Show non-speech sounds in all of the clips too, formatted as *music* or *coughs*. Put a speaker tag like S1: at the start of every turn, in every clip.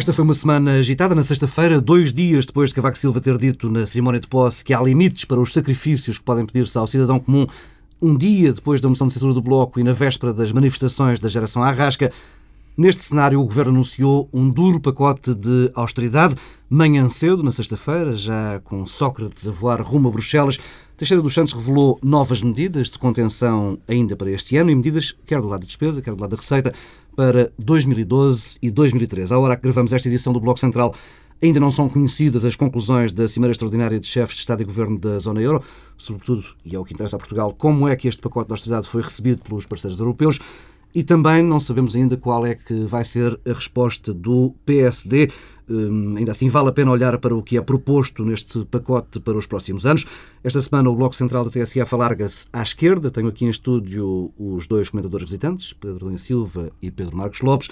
S1: Esta foi uma semana agitada. Na sexta-feira, dois dias depois de Cavaco Silva ter dito na cerimónia de posse que há limites para os sacrifícios que podem pedir-se ao cidadão comum, um dia depois da moção de censura do Bloco e na véspera das manifestações da geração Arrasca, Neste cenário, o Governo anunciou um duro pacote de austeridade. Manhã cedo, na sexta-feira, já com Sócrates a voar rumo a Bruxelas, Teixeira dos Santos revelou novas medidas de contenção ainda para este ano e medidas, quer do lado da despesa, quer do lado da receita, para 2012 e 2013. À hora que gravamos esta edição do Bloco Central, ainda não são conhecidas as conclusões da Cimeira Extraordinária de Chefes de Estado e Governo da Zona Euro, sobretudo, e é o que interessa a Portugal, como é que este pacote de austeridade foi recebido pelos parceiros europeus. E também não sabemos ainda qual é que vai ser a resposta do PSD. Hum, ainda assim, vale a pena olhar para o que é proposto neste pacote para os próximos anos. Esta semana, o Bloco Central da TSF alarga-se à esquerda. Tenho aqui em estúdio os dois comentadores visitantes, Pedro Lins Silva e Pedro Marcos Lopes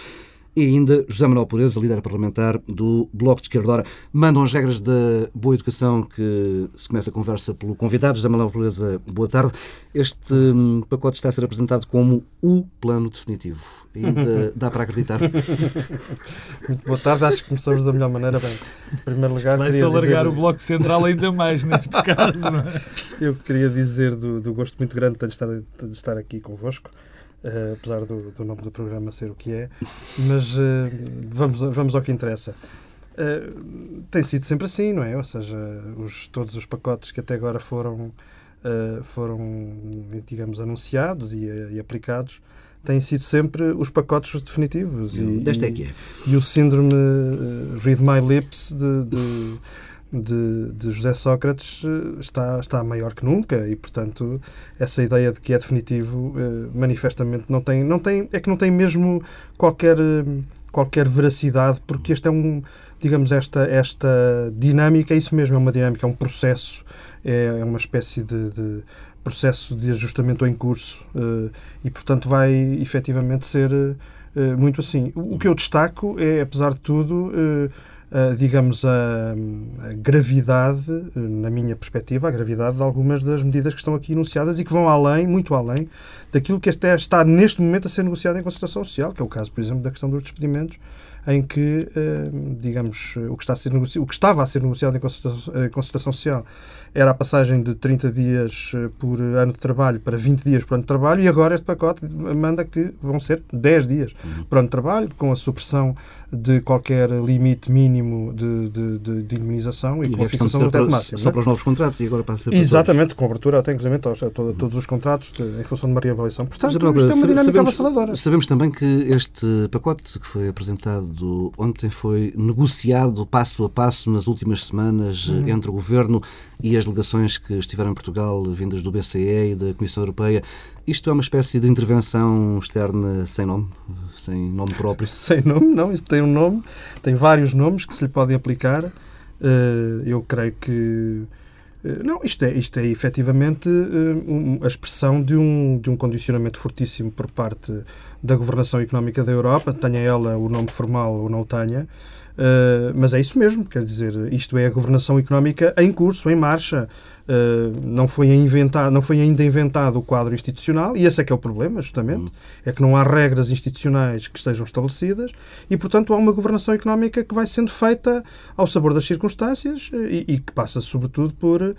S1: e ainda José Manuel Pureza, líder parlamentar do Bloco de Esquerda. Ora, mandam as regras da boa educação que se começa a conversa pelo convidado. José Manuel Pureza, boa tarde. Este hum, pacote está a ser apresentado como o plano definitivo. Ainda dá para acreditar?
S2: Muito *laughs* boa tarde, acho que começamos da melhor maneira. Bem, em primeiro lugar,
S3: Vai-se alargar dizer... o Bloco Central ainda mais neste caso. Não é?
S2: Eu queria dizer do, do gosto muito grande de estar, de estar aqui convosco. Uh, apesar do, do, nome do programa ser o que é, mas uh, vamos, vamos ao que interessa. Uh, tem sido sempre assim, não é? Ou seja, os, todos os pacotes que até agora foram, foram digamos, anunciados e, e, aplicados têm sido sempre os pacotes definitivos.
S1: E, Desta é que é.
S2: E o síndrome Read My Lips de, de de, de, José Sócrates eh, está, está maior que nunca e, portanto, essa ideia de que é definitivo eh, manifestamente não tem, não tem, é que não tem mesmo qualquer, eh, qualquer veracidade, porque este é um, digamos, esta, esta dinâmica, é isso mesmo, é uma dinâmica, é um processo, é, é uma espécie de, de processo de ajustamento em curso e, portanto, vai efetivamente ser muito assim. O que eu destaco é, apesar de tudo, digamos, a, a, gravidade, na minha perspectiva, a gravidade de algumas das medidas que estão aqui enunciadas e que vão além, muito além, daquilo que até está neste momento a ser negociado em concertação social, que é o caso, por exemplo, da questão dos despedimentos, em que, uh, digamos, o que, está a ser o que estava a ser negociado em concertação, social era a passagem de 30 dias por ano de trabalho para 20 dias por ano de trabalho e agora este pacote manda que vão ser 10 dias uhum. por ano de trabalho, com a supressão de qualquer limite mínimo de, de, de, de indemnização e, e com a fixação do teto máximo.
S1: Só é? para os novos contratos e agora passa para
S2: Exatamente, com abertura até inclusive a, a, todos os contratos de, em função de uma reavaliação. Portanto, isto é uma dinâmica sabemos, avassaladora.
S1: Sabemos também que este pacote que foi apresentado ontem foi negociado passo a passo nas últimas semanas uhum. entre o Governo e as delegações que estiveram em Portugal, vindas do BCE e da Comissão Europeia. Isto é uma espécie de intervenção externa sem nome, sem nome próprio? *laughs*
S2: sem nome, não. Isto tem um nome, tem vários nomes que se lhe podem aplicar. Eh, eu creio que. Eh, não, isto é, isto é efetivamente eh, a expressão de um, de um condicionamento fortíssimo por parte da governação económica da Europa, tenha ela o nome formal ou não tenha, Uh, mas é isso mesmo, quer dizer, isto é a governação económica em curso, em marcha. Uh, não, foi inventado, não foi ainda inventado o quadro institucional, e esse é que é o problema, justamente, é que não há regras institucionais que estejam estabelecidas e, portanto, há uma governação económica que vai sendo feita ao sabor das circunstâncias eh, e, e que passa, sobretudo, por uh,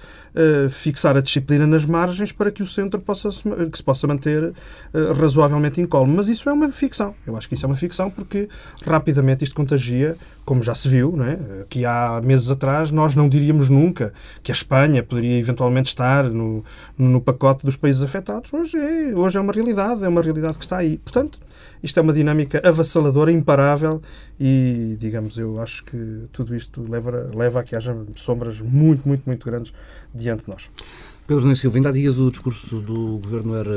S2: fixar a disciplina nas margens para que o centro possa, que se possa manter uh, razoavelmente incólume. Mas isso é uma ficção. Eu acho que isso é uma ficção porque rapidamente isto contagia como já se viu, é? que há meses atrás nós não diríamos nunca que a Espanha poderia eventualmente estar no, no pacote dos países afetados. Hoje é, hoje é uma realidade, é uma realidade que está aí. Portanto, isto é uma dinâmica avassaladora, imparável e, digamos, eu acho que tudo isto leva, leva a que haja sombras muito, muito, muito grandes diante de nós.
S1: Pedro Nunes Silva, ainda há dias o discurso do Governo era,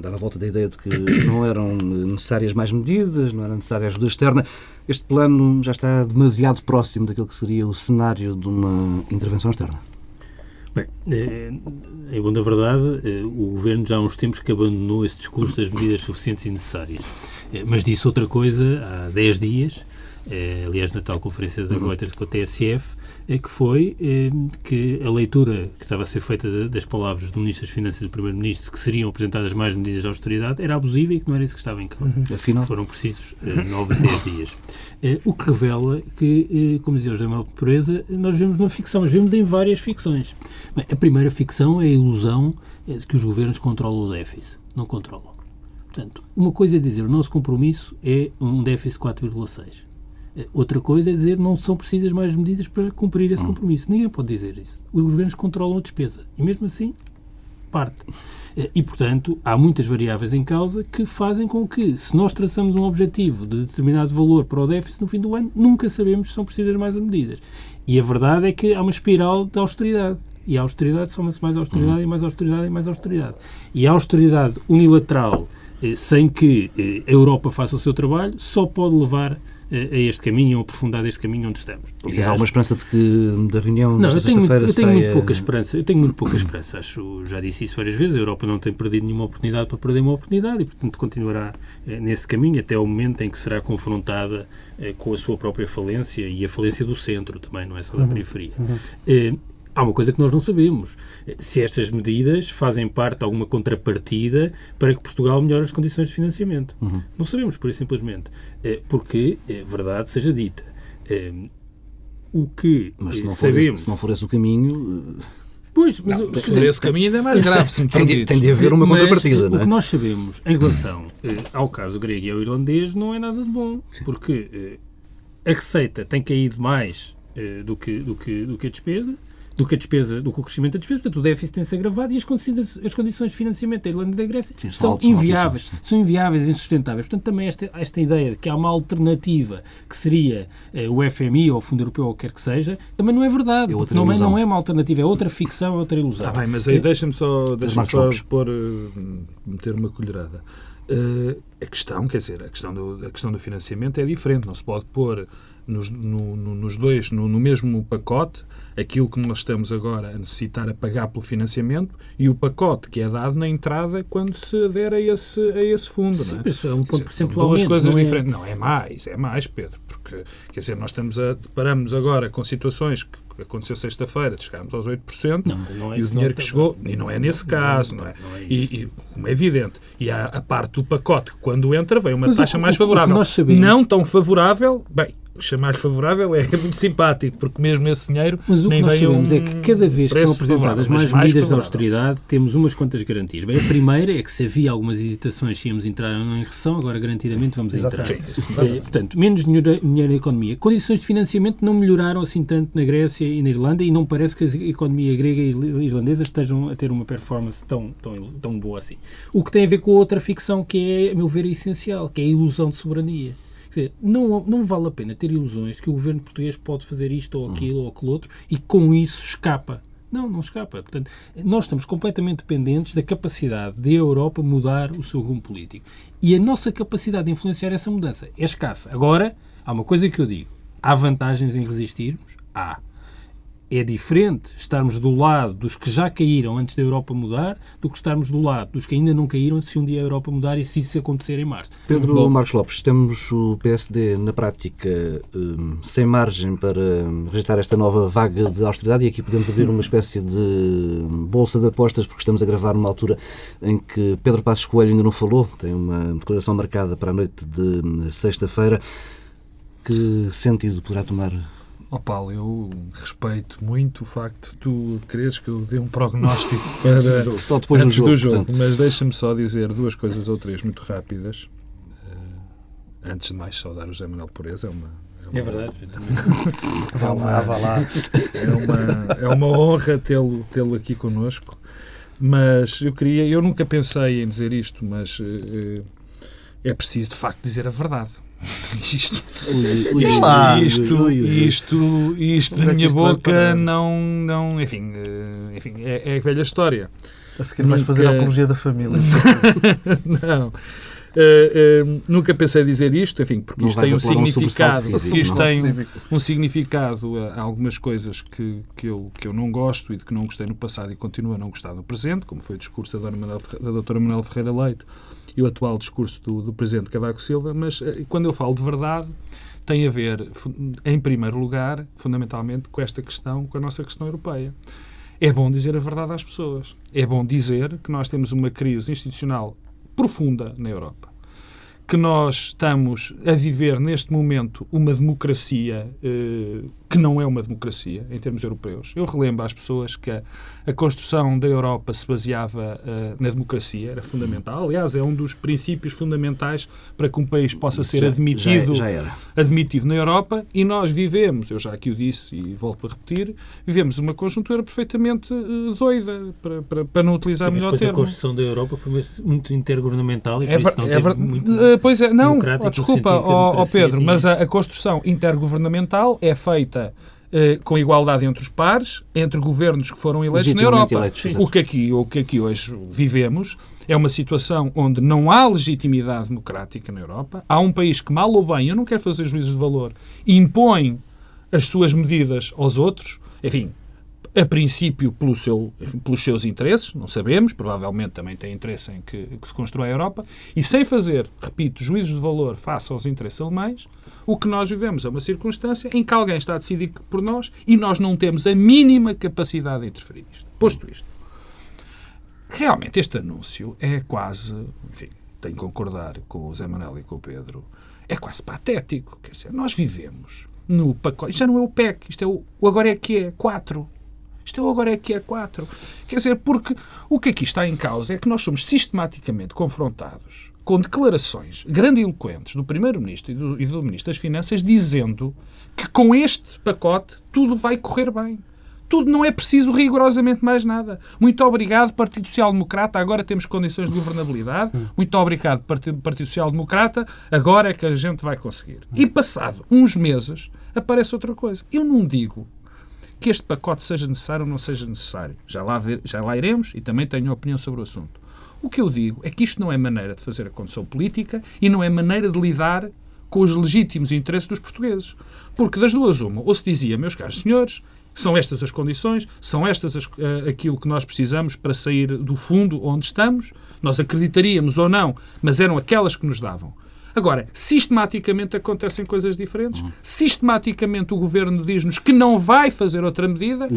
S1: dava a volta da ideia de que *coughs* não eram necessárias mais medidas, não era necessária ajuda externa. Este plano já está demasiado próximo daquilo que seria o cenário de uma intervenção externa.
S4: Bem, é, em bom da verdade, eh, o Governo já há uns tempos que abandonou esse discurso das medidas suficientes e necessárias. Eh, mas disse outra coisa há 10 dias eh, aliás, na tal conferência da Reuters com a TSF, é que foi eh, que a leitura que estava a ser feita das palavras do Ministro das Finanças e do Primeiro-Ministro, que seriam apresentadas mais medidas de austeridade, era abusiva e que não era isso que estava em causa.
S1: Afinal.
S4: Foram precisos eh, 9 a 10 dias. Eh, o que revela que, eh, como dizia o José Manuel Pureza, nós vemos uma ficção, mas vemos em várias ficções. Bem, a primeira ficção é a ilusão eh, de que os governos controlam o déficit. Não controlam. Portanto, uma coisa é dizer o nosso compromisso é um déficit 4,6. Outra coisa é dizer não são precisas mais medidas para cumprir esse compromisso. Ninguém pode dizer isso. Os governos controlam a despesa. E mesmo assim, parte. Eh, E, portanto, há muitas variáveis em causa que fazem com que, se nós traçamos um objetivo de determinado valor para o déficit no fim do ano, nunca sabemos se são precisas mais medidas. E a verdade é que há uma espiral de austeridade. E a austeridade soma-se mais austeridade e mais austeridade e mais austeridade. E a austeridade unilateral, eh, sem que eh, a Europa faça o seu trabalho, só pode levar eh, a este caminho, a aprofundar este caminho onde estamos.
S1: Tens
S4: Aliás,
S1: alguma esperança de que da reunião
S4: não,
S1: desta
S4: eu tenho, muito, eu tenho muito pouca esperança. Eu tenho muito pouca esperança. Acho, já disse isso várias vezes. A Europa não tem perdido nenhuma oportunidade para perder uma oportunidade e, portanto, continuará eh, nesse caminho até o momento em que será confrontada eh, com a sua própria falência e a falência do centro também, não é só da periferia. Eh, Há uma coisa que nós não sabemos. Se estas medidas fazem parte de alguma contrapartida para que Portugal melhore as condições de financiamento. Não sabemos, por simplesmente. Eh, Porque, eh, verdade seja dita, eh, o que
S1: Mas se não, for esse,
S4: sabemos...
S1: se não for esse o caminho,
S4: Pois, mas o-
S3: Por esse caminho ainda é mais grave, *laughs* se
S1: tem de, tem de haver uma
S4: mas
S1: contrapartida,
S4: o
S1: não
S4: que
S1: é?
S4: nós sabemos em relação eh, ao caso grego e ao irlandês não é nada de bom, porque eh, a receita tem caído mais eh, do, que, do, que, do que a despesa, do que a despesa, do que o crescimento da despesa, portanto o déficit tem-se agravado e as condições, as condições de financiamento da Irlanda e da Grécia
S1: Sim, são
S4: são inviáveis, são inviáveis e insustentáveis. Portanto, também esta, esta ideia de que há uma alternativa que seria eh, o FMI ou o Fundo Europeu ou o que quer que seja, também não é verdade,
S1: É
S4: não é, não é uma alternativa, é outra ficção, é outra ilusão.
S3: Está bem, mas aí deixa-me só, deixa só pôr, eh, meter uma colherada. Eh, a questão, quer dizer, a questão, do, a questão do financiamento é diferente. Não se pode pôr nos, no- no- nos dois, no, no mesmo pacote, aquilo que nós estamos agora a necessitar a pagar pelo financiamento e o pacote que é dado na entrada quando se adere a esse, a esse fundo.
S4: Sim,
S3: não é?
S4: isso é um ponto percentual
S3: duas coisas
S4: não é?
S3: diferentes. Não, é mais, é mais, Pedro, porque, quer dizer, nós estamos a, deparamos agora com situações que aconteceu sexta-feira, de chegarmos aos 8%,
S4: Não, não é
S3: e o dinheiro
S4: não
S3: que chegou, e não é nesse caso, não é?
S4: não é
S3: E, e, como é evidente, e há a parte do pacote que quando entra vem uma
S4: Mas o
S3: taxa mais
S4: o o que
S3: favorável.
S4: nós sabemos-
S3: Não tão favorável, bem, chamar favorável é muito simpático, porque mesmo esse dinheiro
S4: Mas o que
S3: nem
S4: nós sabemos
S3: um
S4: é que cada vez que são apresentadas mais medidas de austeridade, temos umas quantas garantias. Bem, a primeira é que se havia algumas hesitações se íamos entrar ou não em recessão, agora garantidamente vamos entrar.
S2: Exatamente.
S4: Eh, portanto, menos dinheiro, dinheiro na economia. Condições de financiamento não melhoraram assim tanto na Grécia e na Irlanda e não parece que a economia grega e irlandesa estejam a ter uma performance tão, tão, tão boa assim. O que tem a ver com outra ficção que é, a meu ver, essencial, que é a ilusão de soberania. Dizer, não, não vale a pena ter ilusões de que o governo português pode fazer isto ou aquilo ou aquilo outro e com isso escapa. Não, não escapa. Portanto, nós estamos completamente dependentes da capacidade de a Europa mudar o seu rumo político. E a nossa capacidade de influenciar essa mudança é escassa. Agora, há uma coisa que eu digo. Há vantagens em resistirmos? Há. É diferente estarmos do lado dos que já caíram antes da Europa mudar do que estarmos do lado dos que ainda não caíram se um dia a Europa mudar e se isso acontecer em março.
S1: Pedro
S3: Bom.
S1: Marcos Lopes, temos o PSD na prática hum, sem margem para rejeitar esta nova vaga de austeridade e aqui podemos abrir uma espécie de hum, bolsa de apostas porque estamos a gravar numa altura em que Pedro Passos Coelho ainda não falou, tem uma declaração marcada para a noite de hum, sexta-feira. Que sentido poderá tomar?
S3: Ó Paulo, eu respeito muito o facto de tu quereres que eu dê um prognóstico *laughs* para,
S1: Só depois
S3: antes
S1: do jogo.
S3: do jogo,
S1: portanto.
S3: mas deixa-me só dizer duas coisas ou três muito rápidas. Eh, antes de mais, saudar o José Manuel Pureza. É uma, é uma,
S4: É verdade. *laughs*
S2: Vá lá, vá lá.
S3: é uma, é uma honra tê-lo tê aqui connosco. Mas eu queria, eu nunca pensei em dizer isto, mas eh, é preciso de facto dizer a verdade. Isto,
S1: Ui, ui,
S3: isto,
S2: lá.
S3: isto,
S1: ui, ui.
S3: isto, isto
S2: é
S3: da minha boca não, não, enfim, eh, enfim é, é a velha história.
S2: A seguir vais fazer a apologia da família. *laughs*
S3: não. Eh, eh, nunca pensei dizer isto, enfim, porque
S1: Não
S3: isto tem um
S1: um
S3: significado.
S1: cívico,
S3: isto
S1: não?
S3: tem um significado a, a algumas coisas que, que, eu, que eu não gosto e de que não gostei no passado e continuo a não gostar no presente, como foi o discurso da, Dona Ferre- da doutora Manuel Ferreira Leite e o atual discurso do, do Presidente Cavaco Silva, mas eh, quando eu falo de verdade, tem a ver, em primeiro lugar, fundamentalmente, com esta questão, com a nossa questão europeia. É bom dizer a verdade às pessoas. É bom dizer que nós temos uma crise institucional profunda na Europa. Que nós estamos a viver neste momento uma democracia eh, que não é uma democracia em termos europeus. Eu relembro às pessoas que a, a construção da Europa se baseava uh, na democracia, era fundamental. Aliás, é um dos princípios fundamentais para que um país possa ser já, admitido,
S1: já, já
S3: admitido na Europa e nós vivemos, eu já aqui o disse e volto a repetir, vivemos uma conjuntura perfeitamente uh, doida, para, para, para, não utilizar Sim, melhor
S4: termo.
S3: a
S4: construção da Europa foi muito intergovernamental e por é, isso não é, teve muito
S3: uh, Pois é, não, oh, desculpa, ó oh, Pedro, mas a, a construção intergovernamental é feita feita eh, com igualdade entre os pares, entre governos que foram eleitos na Europa. Eleitos, o, que aqui, o que aqui hoje vivemos é uma situação onde não há legitimidade democrática na Europa. Há um país que, mal ou bem, eu não quero fazer juízo de valor, impõe as suas medidas aos outros. Enfim, a princípio pelo seu, pelos seus interesses, não sabemos, provavelmente também tem interesse em que, que se construa a Europa, e sem fazer, repito, juízos de valor face aos interesses alemães, o que nós vivemos é uma circunstância em que alguém está a decidir por nós e nós não temos a mínima capacidade de interferir nisto. Posto isto, realmente este anúncio é quase, enfim, tenho que concordar com o Zé Manuel e com o Pedro, é quase patético. Quer dizer, nós vivemos no pacote, isto já não é o PEC, isto é o, o agora é que é 4. Isto é agora é que é 4. Quer dizer, porque o que aqui está em causa é que nós somos sistematicamente confrontados com declarações grandiloquentes do Primeiro-Ministro e do, e do Ministro das Finanças dizendo que com este pacote tudo vai correr bem. Tudo não é preciso rigorosamente mais nada. Muito obrigado, Partido Social Democrata. Agora temos condições de governabilidade. Muito obrigado, Partido, Partido Social Democrata. Agora é que a gente vai conseguir. E passado uns meses, aparece outra coisa. Eu não digo que este pacote seja necessário ou não seja necessário. Já lá, ver, já lá iremos e também tenho opinião sobre o assunto. O que eu digo é que isto não é maneira de fazer a condição política e não é maneira de lidar com os legítimos interesses dos portugueses. Porque das duas uma, ou se dizia, meus caros senhores, são estas as condições, são estas as, uh, aquilo que nós precisamos para sair do fundo onde estamos, nós acreditaríamos ou não, mas eram aquelas que nos davam. Agora, sistematicamente acontecem coisas diferentes. Uhum. Sistematicamente o governo diz-nos que não vai fazer outra medida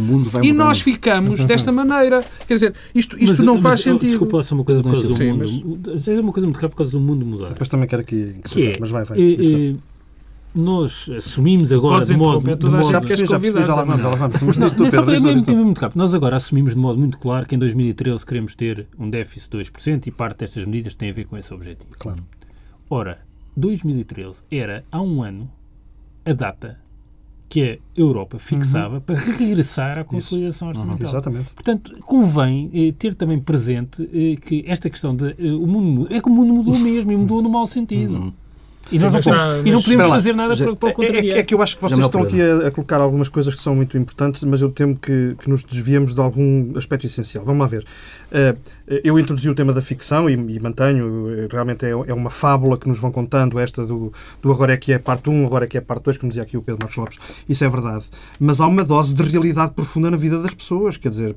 S3: e nós ficamos desta maneira. Quer dizer, isto, isto mas, não mas, faz sentido.
S4: Desculpa, só uma coisa por causa do Sim, mundo. Mas... É uma coisa muito rápida por causa do mundo mudar.
S2: Depois também quero aqui.
S4: Que é, mas vai, vai. É, é, nós assumimos agora de modo. De modo
S3: já percebi, já percebi, já lá vamos, já lá vamos. Mas
S4: não, não, só é mesmo, muito rápido. Nós agora assumimos de modo muito claro que em 2013 queremos ter um déficit de 2% e parte destas medidas tem a ver com esse objetivo.
S2: Claro.
S4: Ora, 2013 era, há um ano, a data que a Europa fixava uhum. para regressar à consolidação Isso. orçamental.
S2: Uhum. Exatamente.
S4: Portanto, convém eh, ter também presente eh, que esta questão de eh, o mundo é que o mundo mudou mesmo e mudou no mau sentido. Uhum. E, nós não, podemos, e não podemos fazer nada para, para o contrariar.
S2: É, é, é, que eu acho que vocês estão aqui a, a, colocar algumas coisas que são muito importantes, mas eu temo que, que nos desviemos de algum aspecto essencial. Vamos lá ver. Uh, eu introduzi o tema da ficção e, e mantenho, eh, realmente é, é, uma fábula que nos vão contando, esta do, do agora é que é parte 1, agora é que é parte 2, como dizia aqui o Pedro Marcos Lopes. Isso é verdade. Mas há uma dose de realidade profunda na vida das pessoas. Quer dizer,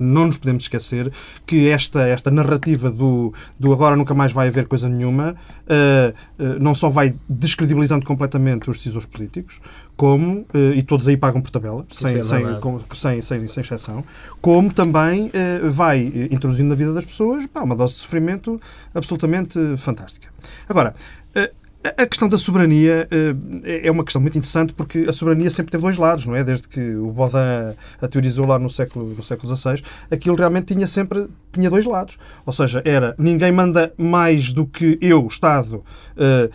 S2: não nos podemos esquecer que esta, esta narrativa do, do agora nunca mais vai haver coisa nenhuma uh, uh, não só vai descredibilizando completamente os decisores políticos, como, uh, e todos aí pagam por tabela, sem, é sem, com, sem, sem, sem exceção, como também uh, vai introduzindo na vida das pessoas pá, uma dose de sofrimento absolutamente fantástica. Agora, a questão da soberania eh, é uma questão muito interessante porque a soberania sempre teve dois lados, não é? Desde que o Baudin a teorizou lá no século, no século XVI, aquilo realmente tinha sempre tinha dois lados. Ou seja, era ninguém manda mais do que eu, Estado, eh,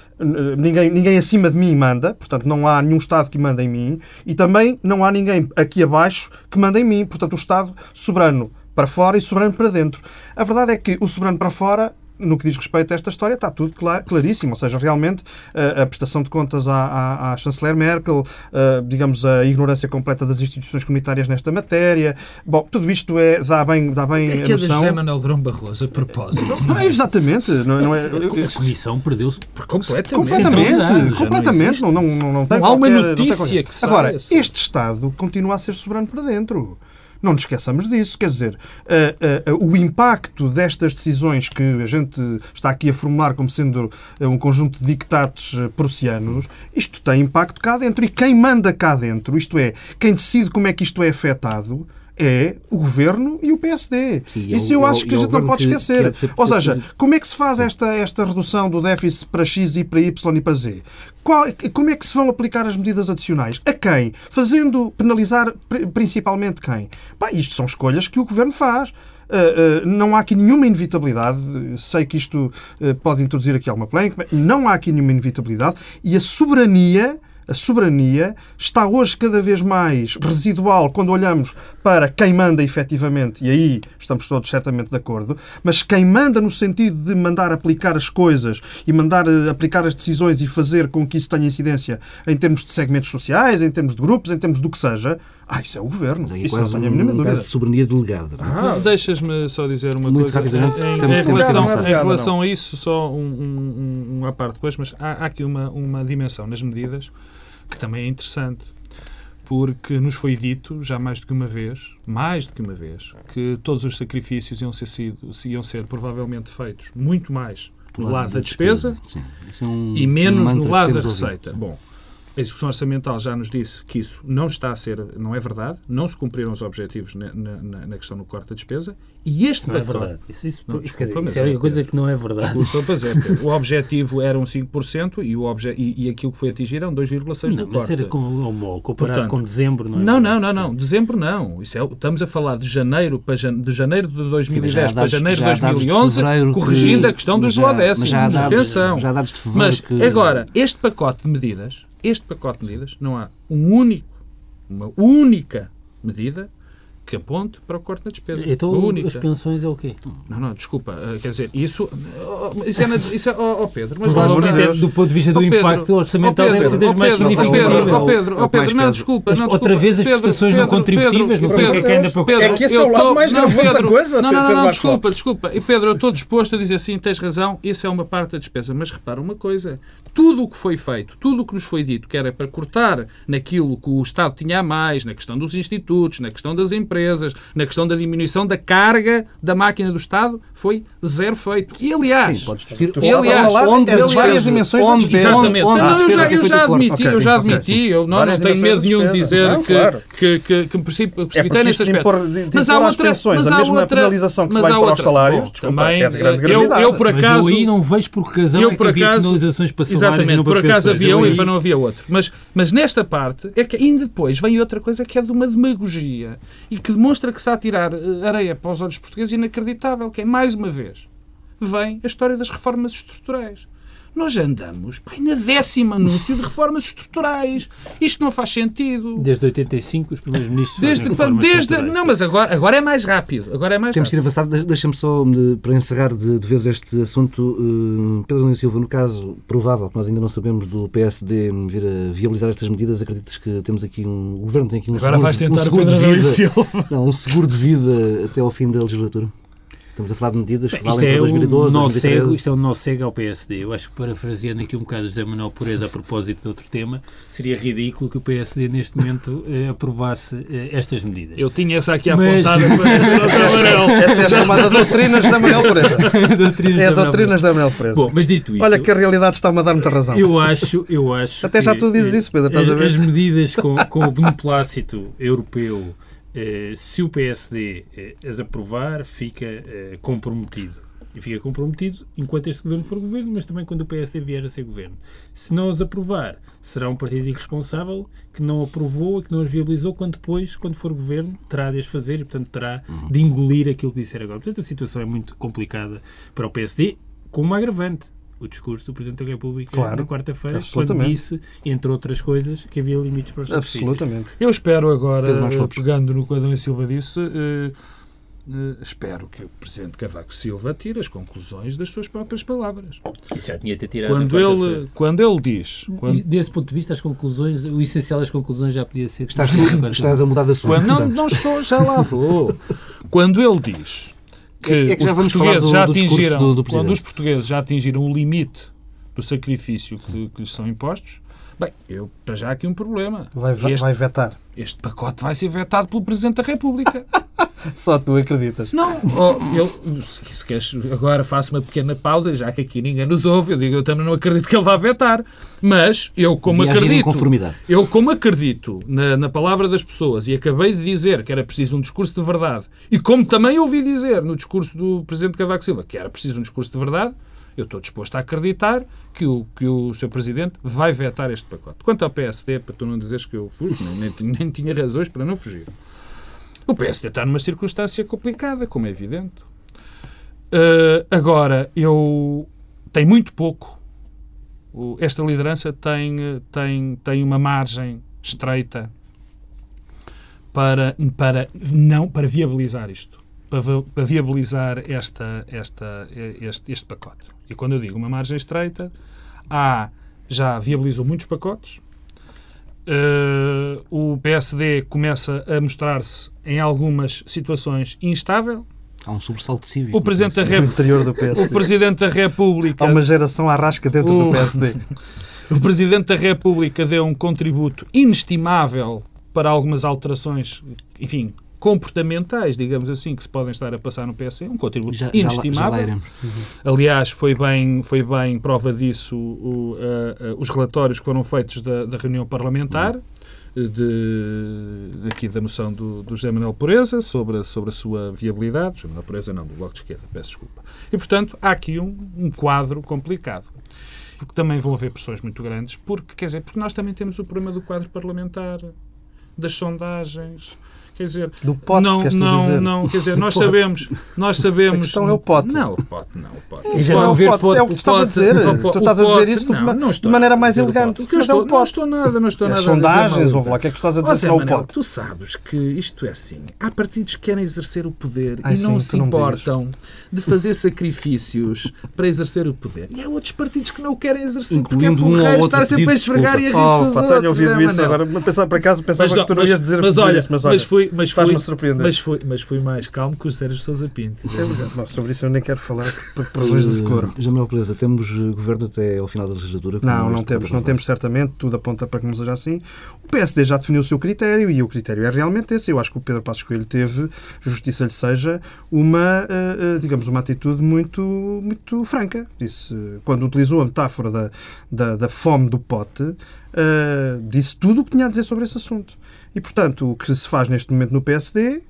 S2: ninguém, ninguém acima de mim manda, portanto não há nenhum Estado que manda em mim, e também não há ninguém aqui abaixo que manda em mim, portanto o Estado soberano para fora e soberano para dentro. A verdade é que o soberano para fora no que diz respeito a esta história, está tudo clar, claríssimo. Ou seja, realmente a, a prestação de contas à, à, à chanceler Merkel, a, digamos, a ignorância completa das instituições comunitárias nesta matéria. Bom, tudo isto é, dá bem, dá bem
S3: é
S2: a noção.
S3: José Manuel Drão Barroso, a propósito.
S2: Não, é exatamente. Não, não é,
S4: a Comissão perdeu-se
S2: completamente. Completamente. completamente. Não, não, não, não, tem
S3: não há uma notícia que sai.
S2: Agora, este Estado continua a ser soberano para dentro. Não nos esqueçamos disso. Quer dizer, uh, uh, o impacto destas decisões que a gente está aqui a formular como sendo um conjunto de dictados prussianos, isto tem impacto cá dentro. E quem manda cá dentro, isto é, quem decide como é que isto é afetado, é o governo e o PSD. Sim, Isso eu, eu acho que a gente não pode esquecer. Que Ou seja, como é que se faz esta, esta redução do déficit para X e para Y e para Z? Qual, como é que se vão aplicar as medidas adicionais? A quem? Fazendo penalizar principalmente quem? Pá, isto são escolhas que o governo faz. Uh, uh, não há aqui nenhuma inevitabilidade. Sei que isto uh, pode introduzir aqui alguma polémica, mas não há aqui nenhuma inevitabilidade. E a soberania a soberania está hoje cada vez mais residual quando olhamos para quem manda efetivamente, e aí estamos todos certamente de acordo, mas quem manda no sentido de mandar aplicar as coisas e mandar eh, aplicar as decisões e fazer com que isso tenha incidência em termos de segmentos sociais, em termos de grupos, em termos do que seja, ah, isso é o governo.
S1: Daí isso não tenho a mínima um dúvida. de soberania delegada.
S3: É? Ah, Deixas-me só dizer uma Muito coisa. Em, em, em, relação, em relação a isso, só um, um, um, parte depois, mas há, há aqui uma, uma dimensão nas medidas que também é interessante, porque nos foi dito já mais do que uma vez, mais do que uma vez, que todos os sacrifícios iam ser, sido, iam ser provavelmente feitos muito mais do lado, lado da despesa, despesa. É e menos no lado da receita. Bom, a execução orçamental já nos disse que isso não está a ser, não é verdade, não se cumpriram os objetivos na, na, na questão do corte da despesa e este
S4: não é verdade. Isso, isso, não, isso, desculpa, dizer, isso é a coisa que não é verdade.
S3: Desculpa, mas é, o objetivo era um 5% e, o obje, e, e aquilo que foi atingido é um 2,6% do corte.
S4: Mas era com, comparado Portanto, com dezembro, não é?
S3: Não, não, não, não. Dezembro não. Isso é, estamos a falar de janeiro, para, de janeiro de 2010 para janeiro de 2011, corrigindo que, a questão dos duodécimos. Atenção. Já dados de mas que... agora, este pacote de medidas este pacote de medidas, não há um único, uma única medida que aponte para o corte na despesa.
S4: Então as pensões é o quê?
S3: Não, não, desculpa. Eh, quer dizer, isso, oh, isso é, isso é oh, oh Pedro,
S4: mas lá está. Do ponto de vista do oh, impacto orçamental oh, deve ser das mais significativas.
S3: Oh, Pedro, oh, Pedro, não, desculpa. Não, desculpa.
S4: Outra vez as prestações não contributivas, não sei o que é que ainda para...
S2: É que esse é o lado mais gravoso da coisa,
S3: Não, não, não, desculpa, desculpa. E Pedro, eu estou disposto a dizer assim, tens razão, isso é uma parte da despesa. Mas repara uma coisa, tudo o que foi feito, tudo o que nos foi dito, que era para cortar naquilo que o Estado tinha a mais, na questão dos institutos, na questão das empresas, na questão da diminuição da carga da máquina do Estado, foi zero feito. E aliás, Sim, podes
S2: e, aliás onde, é aliás, várias dimensões onde,
S3: da Exatamente. Onde, não, eu, já, eu já admiti, okay, eu já admiti, okay, eu não, não tenho medo nenhum de dizer não, que, claro. que, que, que me precipitei é nesse aspecto.
S2: Impor, de mas há outra pensões, mas a mesma outra, penalização que se vai para os salários, também, é de grande gravidade.
S3: Eu, por acaso,
S4: aí não vejo por que razão é que havia penalizações para salários e
S3: para por acaso havia um e para não havia outro. Mas, mas nesta parte, é que ainda depois vem outra coisa que é de uma demagogia e que demonstra que se está a tirar eh, areia para os olhos portugueses inacreditável, que é, mais uma vez, vem a história das reformas estruturais. Nós andamos pai, na décima anúncio de reformas estruturais. Isto não faz sentido.
S4: Desde 85 os primeiros ministros
S3: desde, desde Não, mas agora, agora é mais rápido. Agora é mais
S1: Temos rápido. que ir avançar. Deixa-me só, para encerrar de, de vez este assunto, uh, Pedro Nunes Silva, no caso provável, que nós ainda não sabemos, do PSD vir a viabilizar estas medidas, acreditas que temos aqui um... O Governo tem aqui um
S3: agora
S1: seguro,
S3: vais tentar
S1: um seguro de vida. Não, um seguro de vida até ao fim da legislatura? Estamos a falar de medidas que valem é para 2012, um 2013.
S4: isto é um nó cego ao PSD. Eu acho que, parafraseando aqui um bocado José Manuel Pureza a propósito de outro tema, seria ridículo que o PSD neste momento eh, aprovasse eh, estas medidas.
S3: Eu tinha essa aqui Mas... apontada para *laughs* José Manuel.
S2: Essa é a chamada doutrina José Manuel Pureza. *laughs* é a doutrina José Manuel Pureza.
S4: Bom, mas dito isto...
S2: Olha que a realidade está-me a dar muita razão.
S4: Eu acho, eu acho
S2: Até já tu dizes isso, Pedro, estás
S4: as,
S2: a ver?
S4: As medidas com, com o beneplácito europeu se o PSD eh, as aprovar, fica eh, comprometido. E fica comprometido enquanto este governo for governo, mas também quando o PSD vier a ser governo. Se não as aprovar, será um partido irresponsável que não aprovou e que não as viabilizou, quando depois, quando for governo, terá de as fazer e, portanto, terá de engolir aquilo que disser agora. Portanto, a situação é muito complicada para o PSD, com uma agravante o discurso do Presidente da República claro, na quarta-feira, quando disse, entre outras coisas, que havia limites para os
S2: Absolutamente.
S3: Eu espero agora, pegando no que o Adão Silva disse, uh, uh, espero que o Presidente Cavaco Silva tire as conclusões das suas próprias palavras.
S4: Isso já tinha ter tirado
S3: quando ele Quando ele diz... Quando...
S4: Desse ponto de vista, as conclusões, o essencial das conclusões já podia ser...
S1: Estás, estás a mudar da sua...
S3: Quando, não, não estou, já lá vou. *laughs* quando ele diz que, é que os portugueses do, já atingiram, do, do quando os portugueses já atingiram o limite do sacrifício que, que lhes são impostos, Bem, eu para já há aqui um problema.
S2: Vai, vai,
S3: este,
S2: vai vetar.
S3: este pacote vai ser vetado pelo Presidente da República. *laughs*
S2: Só tu acreditas.
S3: Não, oh, eu, se, se queres, agora faço uma pequena pausa, já que aqui ninguém nos ouve, eu digo, eu também não acredito que ele vá vetar. Mas eu, como
S1: Devia agir em
S3: acredito,
S1: conformidade.
S3: eu, como acredito na, na palavra das pessoas e acabei de dizer que era preciso um discurso de verdade, e como também ouvi dizer no discurso do Presidente Cavaco Silva que era preciso um discurso de verdade, eu estou disposto a acreditar que o, que o Sr. Presidente vai vetar este pacote. Quanto ao PSD, para tu não dizeres que eu fujo, nem, nem, nem tinha razões para não fugir. O PSD está numa circunstância complicada, como é evidente. Uh, agora, eu tem muito pouco. O- Esta liderança tem, tem, tem uma margem estreita para, para, não, para viabilizar isto. Para, para viabilizar esta, esta, este, este pacote. E quando eu digo uma margem estreita, há, já viabilizou muitos pacotes, Uh, o PSD começa a mostrar-se em algumas situações instável.
S1: Há um sobressalto cívico.
S3: O Presidente da,
S2: No
S3: Rep-
S2: interior do
S3: o
S2: PSD.
S3: Presidente da República
S2: Há uma geração à rasca dentro
S3: O-
S2: do PSD. *laughs*
S3: o Presidente da República deu um contributo inestimável para algumas alterações, enfim, comportamentais, digamos assim, que se podem estar a passar no PSD. Um contributo
S1: Já, já, lá, já
S3: inestimável.
S1: iremos.
S3: Aliás, foi bem, foi bem prova disso o- a- a- os relatórios que foram feitos da, da reunião parlamentar de, aqui da moção do, do José Manuel Pureza sobre, a- sobre a sua viabilidade. José Manuel Pureza não, do Bloco de Esquerda, peço desculpa. E, portanto, há aqui um, um quadro complicado. Porque também vão haver pressões muito grandes, porque, quer dizer, porque nós também temos o problema do quadro parlamentar, das sondagens, quer dizer,
S2: Do pote,
S3: não, não, não, quer dizer, nós sabemos, nós sabemos.
S2: A questão é o pote.
S3: Não, o pote, não, pote.
S4: E já não
S3: pote-
S4: ver
S2: pote,
S4: pote-
S2: é o que tu estás a
S3: pote-
S2: dizer. Tu estás a dizer
S3: pote-
S2: isso de
S3: não
S2: maneira mais elegante.
S3: pote.
S2: Mas é o
S3: estou- Não
S2: pote.
S3: estou nada, não estou
S2: As
S3: nada
S2: sondagens, ouve lá, o que é que tu estás a dizer não é o pote?
S3: tu sabes que isto é assim. Há partidos que querem exercer o poder e não se
S2: não
S3: importam de fazer sacrifícios para exercer o poder. E há outros partidos que não querem exercer porque é
S1: um ou outro
S3: estar sempre a
S1: de
S3: esfregar e a rir dos outros.
S2: tenho ouvido isso agora. Mas pensava, por acaso pensava que tu não ias dizer,
S3: mas olha,
S2: isso, mas olha,
S3: mas fui, mas
S2: faz-me
S3: fui,
S2: surpreender.
S3: mas fui, mas fui mais calmo que o Sérgio Sousa Pinto.
S2: Bom, sobre isso eu nem quero falar por, por razões de decoro.
S1: Uh, Jamel Pureza, temos uh, governo até ao final da legislatura?
S2: Não, não temos, não temos certamente, tudo aponta para que não seja assim. O PSD já definiu o seu critério e o critério é realmente esse. Eu acho que o Pedro Passos Coelho teve, justiça lhe seja, uma, eh, eh, digamos, uma atitude muito, muito franca. Disse, eh, quando utilizou a metáfora da, da, da fome do pote, eh, disse tudo o que tinha a dizer sobre esse assunto. E, portanto, o que se faz neste momento no PSD